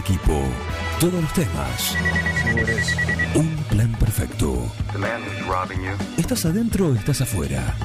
equipo, todos los temas. Un plan perfecto. ¿Estás adentro o estás afuera?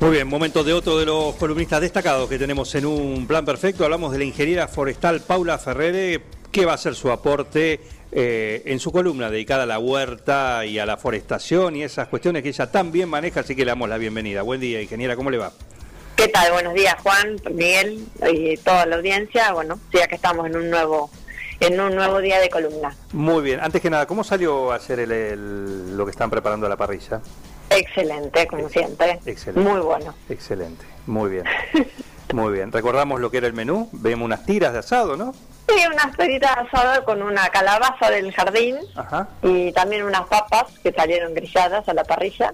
Muy bien, momento de otro de los columnistas destacados que tenemos en un plan perfecto. Hablamos de la ingeniera forestal Paula Ferrere. ¿Qué va a ser su aporte eh, en su columna dedicada a la huerta y a la forestación y esas cuestiones que ella tan bien maneja? Así que le damos la bienvenida. Buen día, ingeniera, ¿cómo le va? ¿Qué tal? Buenos días, Juan, Miguel y toda la audiencia. Bueno, ya que estamos en un nuevo en un nuevo día de columna. Muy bien. Antes que nada, ¿cómo salió a hacer el, lo que están preparando a la parrilla? Excelente, como siempre. Excelente. Muy bueno. Excelente. Muy bien. Muy bien. Recordamos lo que era el menú. Vemos unas tiras de asado, ¿no? Sí, unas tiritas de asado con una calabaza del jardín Ajá. y también unas papas que salieron grilladas a la parrilla.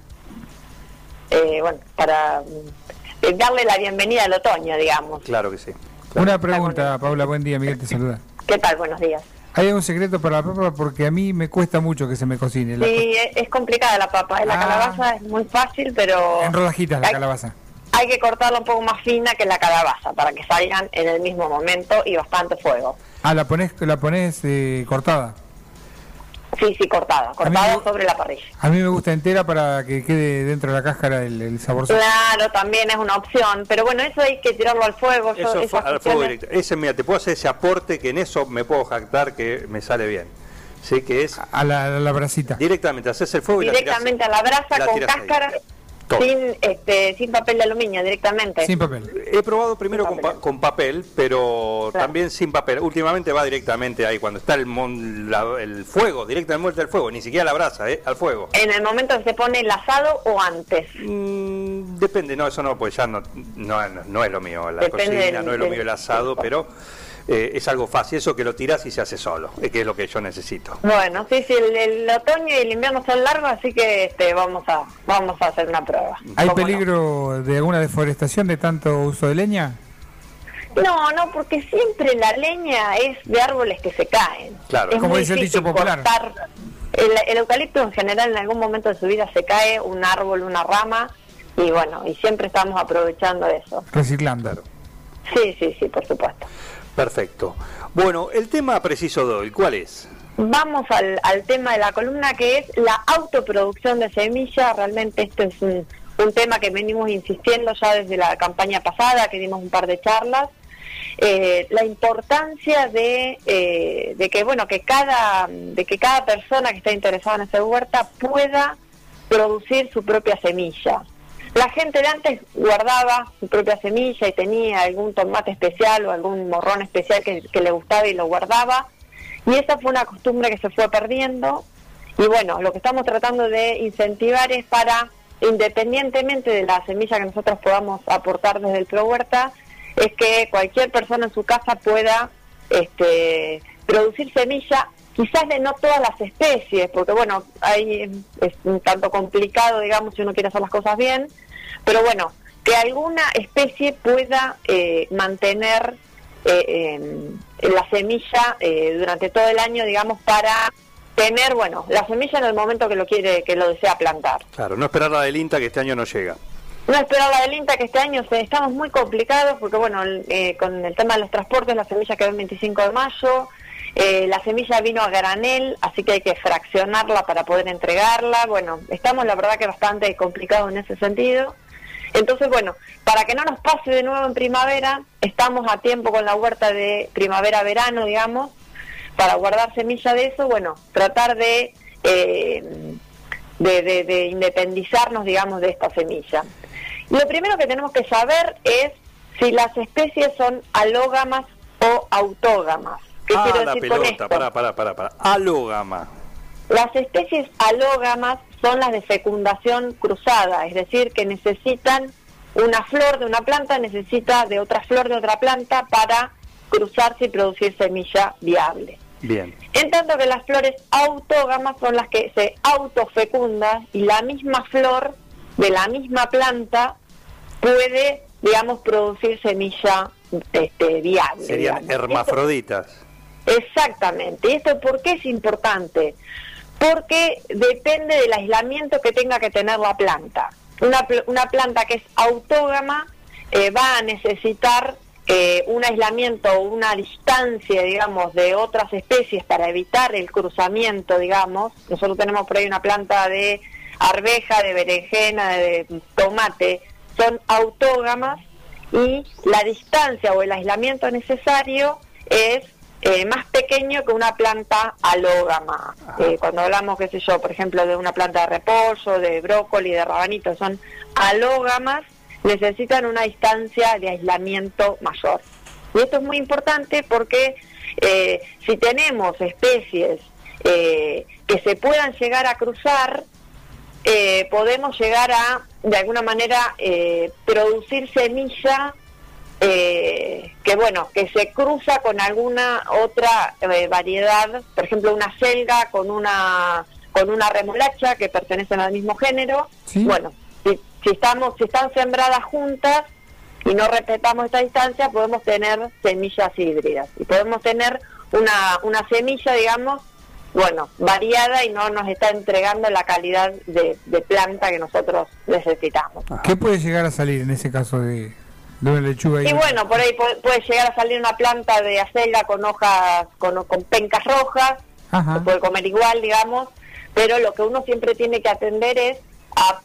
Eh, bueno, para mm, darle la bienvenida al otoño, digamos. Claro que sí. Una pregunta, Paula, buen día, Miguel te saluda. ¿Qué tal? Buenos días. ¿Hay un secreto para la papa? Porque a mí me cuesta mucho que se me cocine. La Sí, es, es complicada la papa. La Ah. calabaza es muy fácil, pero En rodajitas la calabaza. Hay que cortarla un poco más fina que la calabaza para que salgan en el mismo momento y bastante fuego. Ah, la pones, la pones eh, cortada. Sí, sí, cortada, cortada me- sobre la parrilla. A mí me gusta entera para que quede dentro de la cáscara el, el sabor. Claro, también es una opción, pero bueno, eso hay que tirarlo al fuego. yo Eso fue al fuego directo. Ese, mira, te puedo hacer ese aporte que en eso me puedo jactar que me sale bien. Sí, que es A la, a la brasita. directamente, haces el fuego y la directamente a la brasa la con ahí. Todo. sin este, sin papel de aluminio, directamente. Sin papel. He probado primero con, papel. pa- con papel, pero Claro. también sin papel. Últimamente va directamente ahí, cuando está el, mon- la- el fuego, directamente al fuego, ni siquiera la brasa, ¿eh? al fuego. En el momento que se pone el asado o antes. Mm, depende, no, eso no, pues ya no, no, no- no es lo mío, la Depende cocina, del- no es lo mío el asado, pero eh, es algo fácil, eso que lo tiras y se hace solo, es que es lo que yo necesito. Bueno, sí, sí, el, el otoño y el invierno son largos, así que este, vamos a vamos a hacer una prueba. ¿Hay peligro de alguna deforestación de tanto uso de leña? No, no, porque siempre la leña es de árboles que se caen. Claro. Es Como muy dice el dicho popular. cortar. El, el eucalipto en general en algún momento de su vida se cae, un árbol, una rama, y bueno, y siempre estamos aprovechando eso. Reciclando. Sí, sí, sí, por supuesto. Perfecto. Bueno, el tema preciso de hoy, ¿cuál es? Vamos al, tema de la columna que es la autoproducción de semillas. Realmente esto es un, un tema que venimos insistiendo ya desde la campaña pasada, que dimos un par de charlas. Eh, la importancia de, eh, de que bueno que cada de que cada persona que está interesada en hacer huerta pueda producir su propia semilla. La gente de antes guardaba su propia semilla y tenía algún tomate especial o algún morrón especial que, le gustaba y lo guardaba. Y esa fue una costumbre que se fue perdiendo. Y bueno, lo que estamos tratando de incentivar es para, independientemente de la semilla que nosotros podamos aportar desde el Pro Huerta, es que cualquier persona en su casa pueda este, producir semilla, quizás de no todas las especies, porque bueno, ahí es un tanto complicado, digamos, si uno quiere hacer las cosas bien, pero bueno, que alguna especie pueda eh, mantener eh, eh, la semilla eh, durante todo el año, digamos, para tener, bueno, la semilla en el momento que lo quiere, que lo desea plantar. Claro, no esperar la del INTA que este año no llega. No esperar la del INTA, que este año se- estamos muy complicados, porque bueno, eh, con el tema de los transportes, la semilla quedó el 25 de mayo, eh, la semilla vino a granel, así que hay que fraccionarla para poder entregarla. Bueno, estamos la verdad que bastante complicados en ese sentido. Entonces, bueno, para que no nos pase de nuevo en primavera, estamos a tiempo con la huerta de primavera-verano, digamos, para guardar semilla de eso, bueno, tratar de, eh, de, de- de independizarnos, digamos, de esta semilla. Lo primero que tenemos que saber es si las especies son alógamas o autógamas. ¿Qué ah, quiero la decir con pelota, esto? para, para, para, para. Alógama. Las especies alógamas son las de fecundación cruzada, es decir, que necesitan una flor de una planta, necesita de otra flor de otra planta para cruzarse y producir semilla viable. Bien. En tanto que las flores autógamas son las que se autofecundan y la misma flor de la misma planta puede, digamos, producir semilla este, viable. Serían digamos. hermafroditas. Exactamente. ¿Y esto por qué es importante? Porque depende del aislamiento que tenga que tener la planta. una, planta que es autógama eh, va a necesitar eh, un aislamiento o una distancia, digamos, de otras especies para evitar el cruzamiento, digamos. Nosotros tenemos por ahí una planta de arveja, de berenjena, de tomate, son autógamas y la distancia o el aislamiento necesario es eh, más pequeño que una planta alógama. Eh, cuando hablamos, qué sé yo, por ejemplo, de una planta de repollo, de brócoli, de rabanito, son alógamas, necesitan una distancia de aislamiento mayor. Y esto es muy importante porque eh, si tenemos especies que se puedan llegar a cruzar, podemos llegar a, de alguna manera, producir semilla eh, que bueno, que se cruza con alguna otra eh, variedad, por ejemplo una selga con una con una remolacha que pertenecen al mismo género. Bueno, si, estamos si están sembradas juntas y no respetamos esta distancia, podemos tener semillas híbridas y podemos tener una una semilla, digamos, bueno, variada y no nos está entregando la calidad de, de planta que nosotros necesitamos. ¿Qué puede llegar a salir en ese caso de, y bueno, por ahí puede, llegar a salir una planta de acelga con hojas, con, con pencas rojas, se puede comer igual, digamos, pero lo que uno siempre tiene que atender es a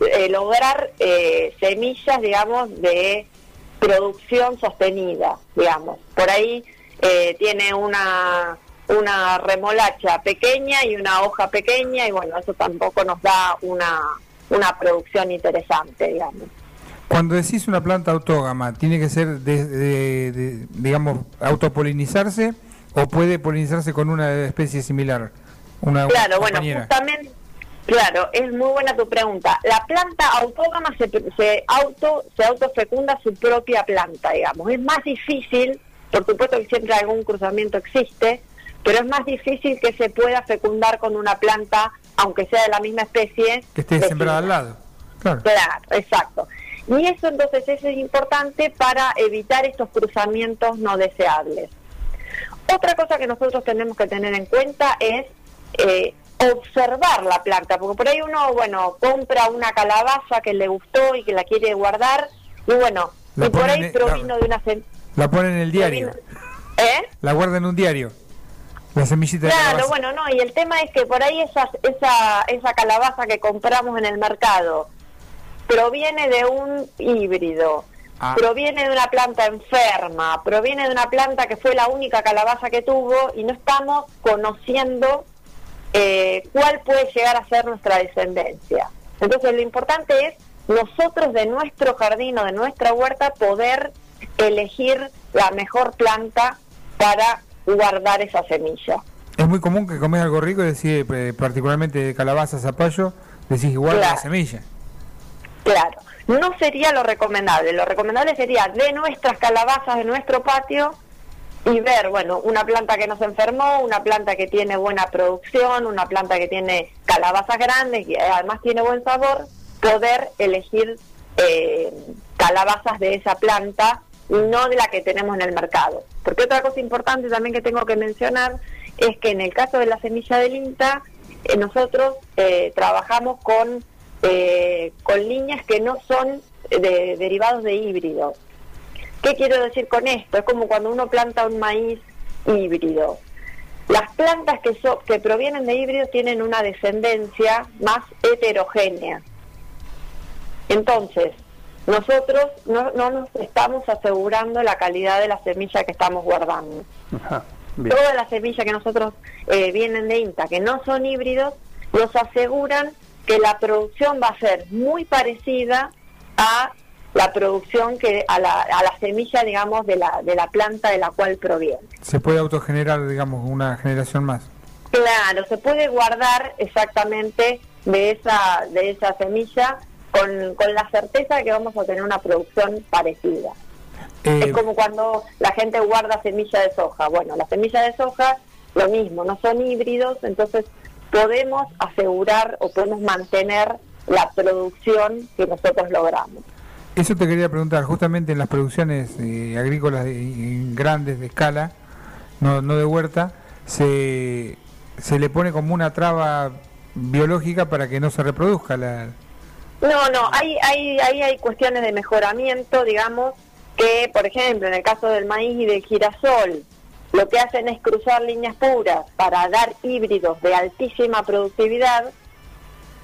eh, lograr eh, semillas, digamos, de producción sostenida, digamos. Por ahí eh, tiene una, una remolacha pequeña y una hoja pequeña y bueno, eso tampoco nos da una, una producción interesante, digamos. Cuando decís una planta autógama, ¿tiene que ser, de, digamos, autopolinizarse o puede polinizarse con una especie similar? Una, claro, bueno, justamente, claro, es muy buena tu pregunta. La planta autógama se, se, auto, se autofecunda su propia planta, digamos. Es más difícil, por supuesto que siempre algún cruzamiento existe, pero es más difícil que se pueda fecundar con una planta, aunque sea de la misma especie. Que esté sembrada al lado. Claro. claro, exacto. Y eso entonces es importante para evitar estos cruzamientos no deseables. Otra cosa que nosotros tenemos que tener en cuenta es eh, observar la planta, porque por ahí uno, bueno, compra una calabaza que le gustó y que la quiere guardar, y bueno, y por ahí provino de una... La pone en el diario. ¿Eh? La guarda en un diario. La semillita Claro, bueno, no, y el tema es que por ahí esa, esa, esa calabaza que compramos en el mercado, proviene de un híbrido, ah. proviene de una planta enferma, proviene de una planta que fue la única calabaza que tuvo y no estamos conociendo eh, cuál puede llegar a ser nuestra descendencia. Entonces lo importante es nosotros de nuestro jardín o de nuestra huerta poder elegir la mejor planta para guardar esa semilla. Es muy común que comes algo rico y decís, eh, particularmente de calabaza, zapallo, decís igual la semilla. Claro, no sería lo recomendable. Lo recomendable sería de nuestras calabazas de nuestro patio y ver, bueno, una planta que no se enfermó, una planta que tiene buena producción, una planta que tiene calabazas grandes y además tiene buen sabor, poder elegir eh, calabazas de esa planta y no de la que tenemos en el mercado. Porque otra cosa importante también que tengo que mencionar es que en el caso de la semilla del INTA, eh, nosotros eh, trabajamos con eh, con líneas que no son de, derivados de híbridos. ¿Qué quiero decir con esto? Es como cuando uno planta un maíz híbrido. Las plantas que, que provienen de híbridos tienen una descendencia más heterogénea. Entonces, nosotros no, no nos estamos asegurando la calidad de la semilla que estamos guardando. Todas las semillas que nosotros eh, vienen de INTA, que no son híbridos, nos aseguran que la producción va a ser muy parecida a la producción que a la, a la semilla digamos de la de la planta de la cual proviene. Se puede autogenerar digamos una generación más. Claro se puede guardar exactamente de esa de esa semilla con, con la certeza de que vamos a tener una producción parecida. Eh, es como cuando la gente guarda semilla de soja. Bueno la semilla de soja lo mismo no son híbridos entonces podemos asegurar o podemos mantener la producción que nosotros logramos. Eso te quería preguntar, justamente en las producciones eh, agrícolas grandes de escala, no, no de huerta, se, se le pone como una traba biológica para que no se reproduzca la, No, no, hay, hay, ahí hay cuestiones de mejoramiento, digamos, que, por ejemplo, en el caso del maíz y del girasol, lo que hacen es cruzar líneas puras para dar híbridos de altísima productividad,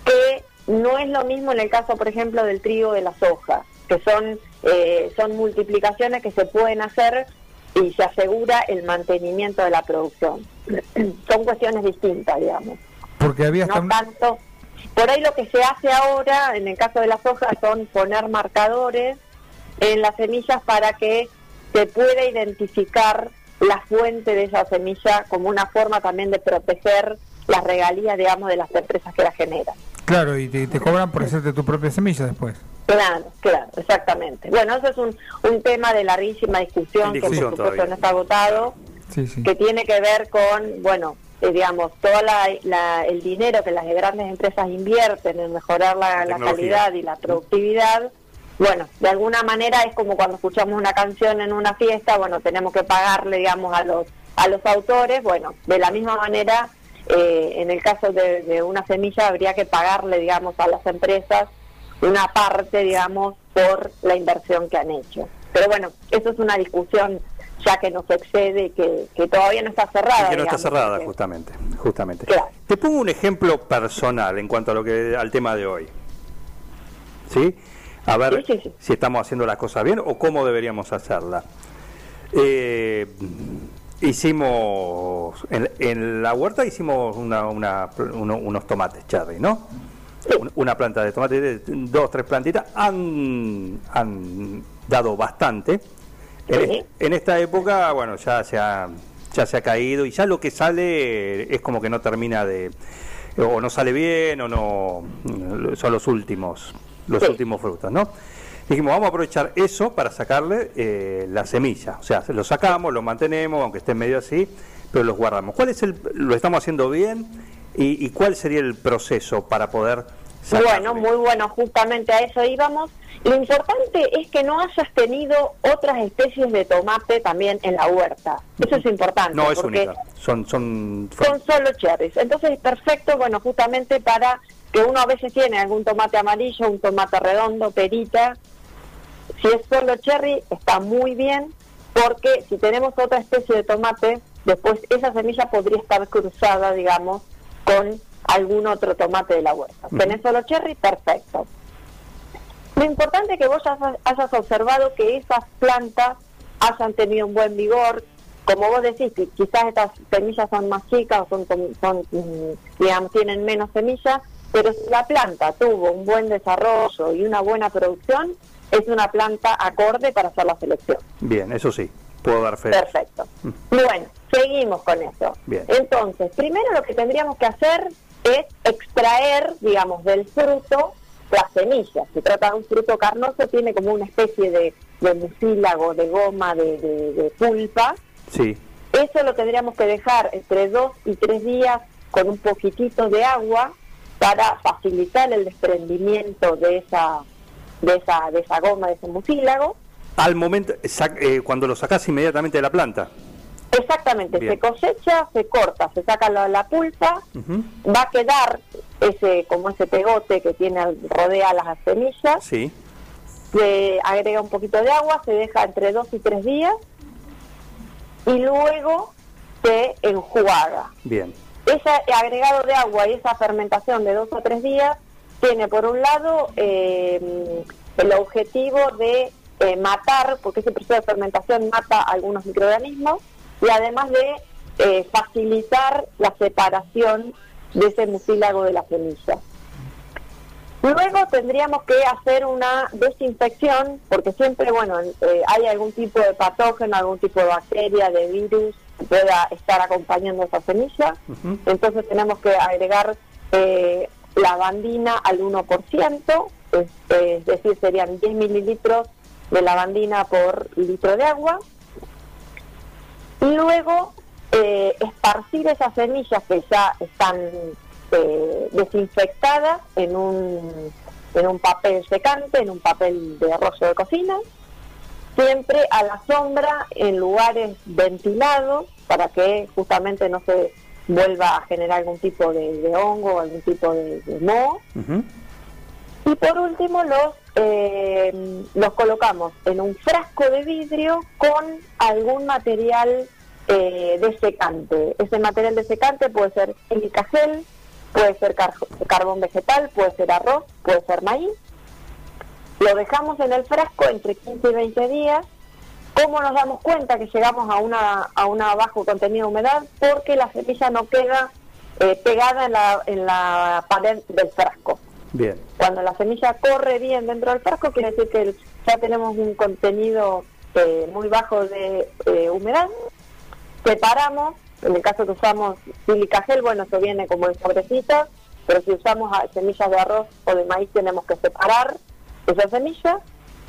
que no es lo mismo en el caso, por ejemplo, del trigo de la soja, que son, eh, son multiplicaciones que se pueden hacer y se asegura el mantenimiento de la producción. son cuestiones distintas, digamos. Porque había no tanto. Por ahí lo que se hace ahora, en el caso de las hojas, son poner marcadores en las semillas para que se pueda identificar la fuente de esa semilla como una forma también de proteger las regalías, digamos, de las empresas que la generan. Claro, y te, cobran por hacerte tu propia semilla después. Claro, claro, exactamente. Bueno, eso es un, un tema de larguísima discusión, que por supuesto no está agotado, que tiene que ver con, bueno, eh, digamos, todo la, el dinero que las grandes empresas invierten en mejorar la, la calidad y la productividad, bueno, de alguna manera es como cuando escuchamos una canción en una fiesta, bueno, tenemos que pagarle, digamos, a los, a los autores, bueno, de la misma manera, eh, en el caso de, una semilla habría que pagarle, digamos, a las empresas una parte, digamos, por la inversión que han hecho. Pero bueno, eso es una discusión ya que nos excede, que, que todavía no está cerrada. que no está cerrada, justamente. justamente. Te pongo un ejemplo personal en cuanto a lo que al tema de hoy. ¿Sí? A ver si estamos haciendo las cosas bien o cómo deberíamos hacerla. Eh, hicimos, en, la huerta hicimos una, unos tomates cherry, ¿no? Una planta de tomate, dos, tres plantitas, han, han dado bastante. En, esta época, bueno, ya se, ha, ya se ha caído y ya lo que sale es como que no termina de, o no sale bien o no, son los últimos los últimos frutos, ¿no? Dijimos, vamos a aprovechar eso para sacarle eh, la semilla. O sea, lo sacamos, lo mantenemos, aunque esté medio así, pero los guardamos. ¿Cuál es el, lo estamos haciendo bien y, cuál sería el proceso para poder Bueno, muy bueno, justamente a eso íbamos. Lo importante es que no hayas tenido otras especies de tomate también en la huerta. Eso es importante. No, es única. Son, son, son solo cherries. Entonces es perfecto, bueno, justamente para que uno a veces tiene algún tomate amarillo, un tomate redondo, perita. Si es solo cherry, está muy bien, porque si tenemos otra especie de tomate, después esa semilla podría estar cruzada, digamos, con algún otro tomate de la huerta. Tenés solo cherry, perfecto. Lo importante es que vos hayas observado que esas plantas hayan tenido un buen vigor. Como vos decís, quizás estas semillas son más chicas o son, son mm, digamos, tienen menos semillas, pero si la planta tuvo un buen desarrollo y una buena producción, es una planta acorde para hacer la selección. Bien, eso sí, puedo dar fe. Perfecto. Mm. Bueno, seguimos con eso. Bien. Entonces, primero lo que tendríamos que hacer es extraer, digamos, del fruto las semillas. Se trata de un fruto carnoso, tiene como una especie de, de mucílago, de goma, de, de pulpa. Sí. Eso lo tendríamos que dejar entre dos y tres días con un poquitito de agua para facilitar el desprendimiento de esa de esa de esa goma de ese mucílago. Al momento eh, cuando lo sacas inmediatamente de la planta. Exactamente se cosecha se corta se saca la, pulpa va a quedar ese como ese pegote que tiene rodea las semillas. Sí. Se agrega un poquito de agua se deja entre dos y tres días y luego se enjuaga. Bien ese agregado de agua y esa fermentación de dos o tres días tiene por un lado eh, el objetivo de eh, matar, porque ese proceso de fermentación mata algunos microorganismos, y además de eh, facilitar la separación de ese mucílago de la semilla. Luego tendríamos que hacer una desinfección, porque siempre, bueno, hay algún tipo de patógeno, algún tipo de bacteria, de virus pueda estar acompañando esa semilla. Entonces tenemos que agregar eh, lavandina al 1%, es, decir, serían 10 mililitros de lavandina por litro de agua. Y luego eh, esparcir esas semillas que ya están eh, desinfectadas en un, en un papel secante, en un papel de rollo de cocina siempre a la sombra en lugares ventilados para que justamente no se vuelva a generar algún tipo de, hongo o algún tipo de, moho. Y Y por último los, eh, los colocamos en un frasco de vidrio con algún material eh, desecante. Ese material desecante puede ser sílica gel, puede ser carbón vegetal, puede ser arroz, puede ser maíz. Lo dejamos en el frasco entre 15 y 20 días. ¿Cómo nos damos cuenta que llegamos a una, a una bajo contenido de humedad? Porque la semilla no queda eh, pegada en la, en la pared del frasco. Bien. Cuando la semilla corre bien dentro del frasco, quiere decir que ya tenemos un contenido eh, muy bajo de eh, humedad. Separamos, en el caso que usamos sílica gel, bueno, eso viene como en sobrecitas, pero si usamos semillas de arroz o de maíz tenemos que separar esa semilla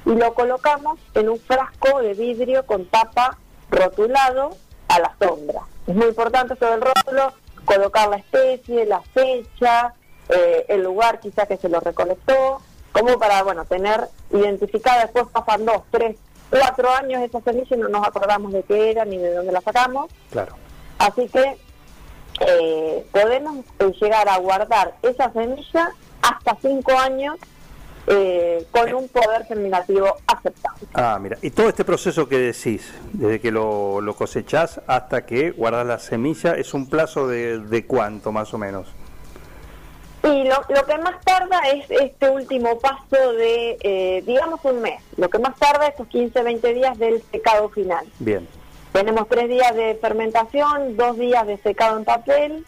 y lo colocamos en un frasco de vidrio con tapa rotulado a la sombra. Es muy importante sobre el rótulo colocar la especie, la fecha, eh, el lugar quizá que se lo recolectó, como para, bueno, tener identificada, después pasan dos, tres, cuatro años esa semilla y no nos acordamos de qué era ni de dónde la sacamos. Claro. Así que eh, podemos eh, llegar a guardar esa semilla hasta cinco años eh, con un poder germinativo aceptable. Ah, mira, y todo este proceso que decís, desde que lo, lo cosechás hasta que guardas la semilla, ¿es un plazo de, de cuánto más o menos? Y lo, lo, que más tarda es este último paso de, eh, digamos, un mes. Lo que más tarda es estos 15, 20 días del secado final. Bien. Tenemos tres días de fermentación, dos días de secado en papel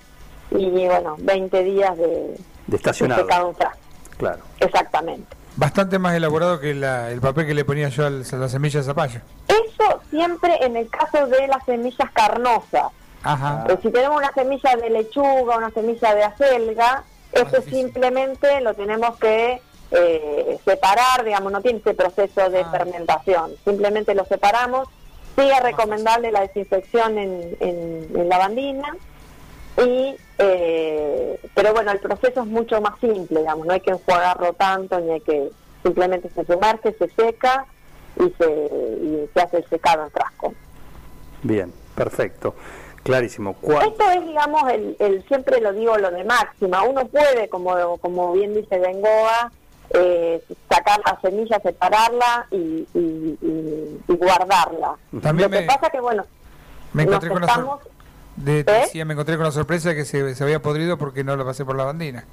y, bueno, 20 días de, de estacionado. secado en frasco. Claro. Exactamente. Bastante más elaborado que la, el papel que le ponía yo a la semilla de zapallo. Eso siempre en el caso de las semillas carnosas. Ajá. Eh, si tenemos una semilla de lechuga, una semilla de acelga, eso simplemente lo tenemos que eh, separar, digamos, no tiene ese proceso de Ah. fermentación. Simplemente lo separamos. Sí es recomendable la desinfección en, en, en lavandina. Y, eh, pero bueno, el proceso es mucho más simple, digamos, no hay que enjuagarlo tanto, ni hay que simplemente se sumerge, se seca y se, y se hace el secado en frasco. Bien, perfecto. Clarísimo. ¿Cuál? Esto es, digamos, el, el siempre lo digo, lo de máxima. Uno puede, como, como bien dice Bengoa, eh, sacar la semilla, separarla y, y, y- y guardarla. También lo que me- pasa que, bueno, Me nos encontré con la sor- estamos... de- ¿Eh? decía, me encontré con la sorpresa de que se, se había podrido porque no lo pasé por la bandina.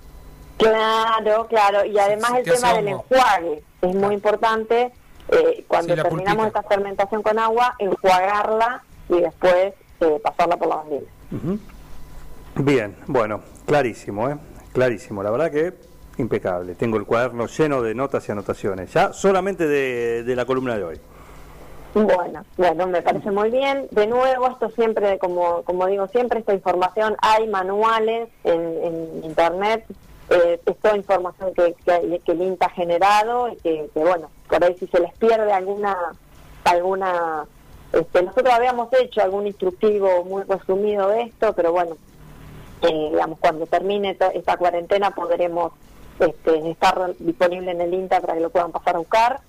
Claro, claro. Y además el tema del enjuague es muy importante. eh, cuando Sí, terminamos pulpita. esta fermentación con agua, enjuagarla y después eh, pasarla por la bandina. Bien, bueno, clarísimo, ¿eh? Clarísimo. La verdad que impecable. Tengo el cuaderno lleno de notas y anotaciones. Ya solamente de, de la columna de hoy. Bueno, bueno, me parece muy bien. De nuevo, esto siempre, como, como digo siempre, esta información, hay manuales en, en Internet, eh, es toda información que, que, que el INTA ha generado y que, que, bueno, por ahí si se les pierde alguna, alguna, este, nosotros habíamos hecho algún instructivo muy resumido de esto, pero bueno, eh, digamos, cuando termine esta cuarentena podremos este, estar disponible en el INTA para que lo puedan pasar a buscar.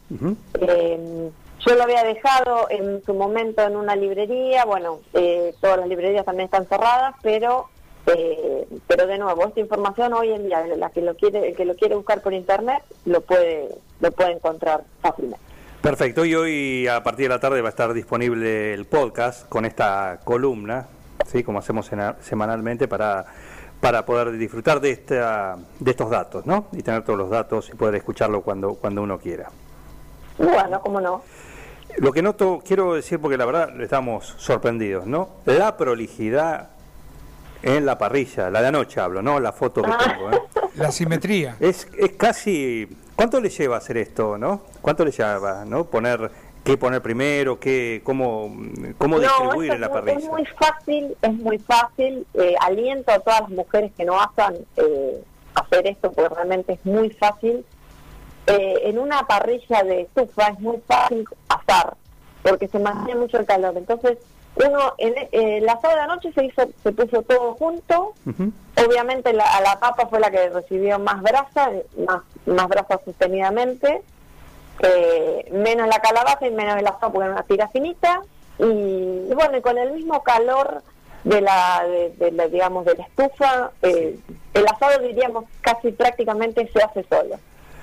Eh, yo lo había dejado en su momento en una librería, bueno, eh, todas las librerías también están cerradas, pero eh, pero de nuevo, esta información hoy en día, la que lo quiere, el que lo quiere buscar por internet, lo puede lo puede encontrar fácilmente. Perfecto, y hoy a partir de la tarde va a estar disponible el podcast con esta columna, ¿sí? como hacemos semanalmente para, para poder disfrutar de, esta, de estos datos, ¿no? Y tener todos los datos y poder escucharlo cuando, cuando uno quiera. Bueno, cómo no. Lo que noto, quiero decir porque la verdad estamos sorprendidos, ¿no? La prolijidad en la parrilla, la de anoche hablo, ¿no? La foto que tengo, ¿eh? La simetría. Es, es casi... ¿Cuánto le lleva hacer esto, no? ¿Cuánto le lleva, no? Poner... ¿Qué poner primero? ¿Qué, cómo, ¿Cómo distribuir en la parrilla? Es muy fácil, es muy fácil. Eh, aliento a todas las mujeres que no hagan eh, hacer esto porque realmente es muy fácil. Eh, en una parrilla de estufa es muy fácil porque se mantiene mucho el calor. Entonces, uno, en eh, el asado de anoche se hizo, se puso todo junto. Obviamente la, a la papa fue la que recibió más brasa, más, más brasa sostenidamente, eh, menos la calabaza y menos el asado porque era una tira finita. Y, y bueno, y con el mismo calor de la, de, de la, digamos, de la estufa, eh, el asado diríamos casi prácticamente se hace solo.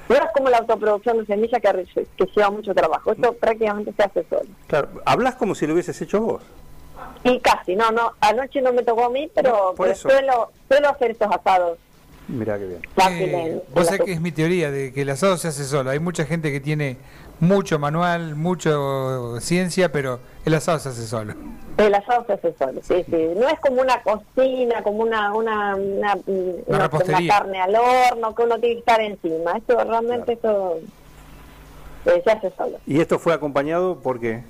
No es como la autoproducción de semillas que, que lleva mucho trabajo. Esto prácticamente se hace solo. Claro, hablas como si lo hubieses hecho vos. Y casi, no, no. Anoche no me tocó a mí, pero, suelo, suelo hacer estos asados. Mira qué bien. Eh, vos sabés que es mi teoría de que el asado se hace solo. Hay mucha gente que tiene mucho manual, mucho ciencia, pero el asado se hace solo. El asado se hace solo, sí, sí. No es como una cocina, como una una, una, carne al horno, que uno tiene que estar encima. Esto realmente esto eh, se hace solo. ¿Y esto fue acompañado por qué?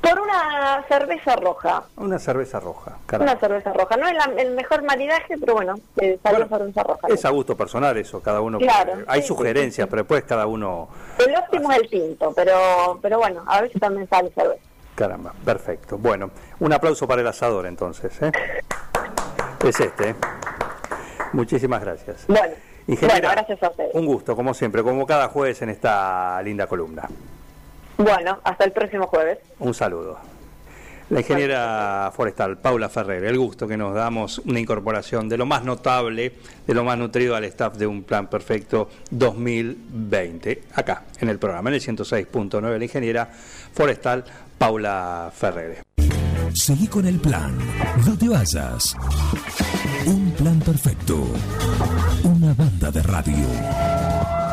Por una cerveza roja. Una cerveza roja. Una cerveza roja. No es el mejor maridaje, pero bueno, eh, salió cerveza roja. Es a gusto personal eso, cada uno. Claro, hay sugerencias, pero después cada uno. El óptimo es el tinto, pero, pero bueno, a veces también sale cerveza. Caramba, perfecto. Bueno, un aplauso para el asador entonces. ¿eh? es este. ¿eh? Muchísimas gracias. Bueno, bueno, gracias a ustedes. Un gusto, como siempre, como cada jueves en esta linda columna. Bueno, hasta el próximo jueves. Un saludo. La ingeniera forestal Paula Ferrer, el gusto que nos damos una incorporación de lo más notable, de lo más nutrido al staff de un plan perfecto 2020, acá en el programa, en el 106.9, la ingeniera forestal Paula Ferrer. Seguí con el plan, no te vayas. Un plan perfecto, una banda de radio.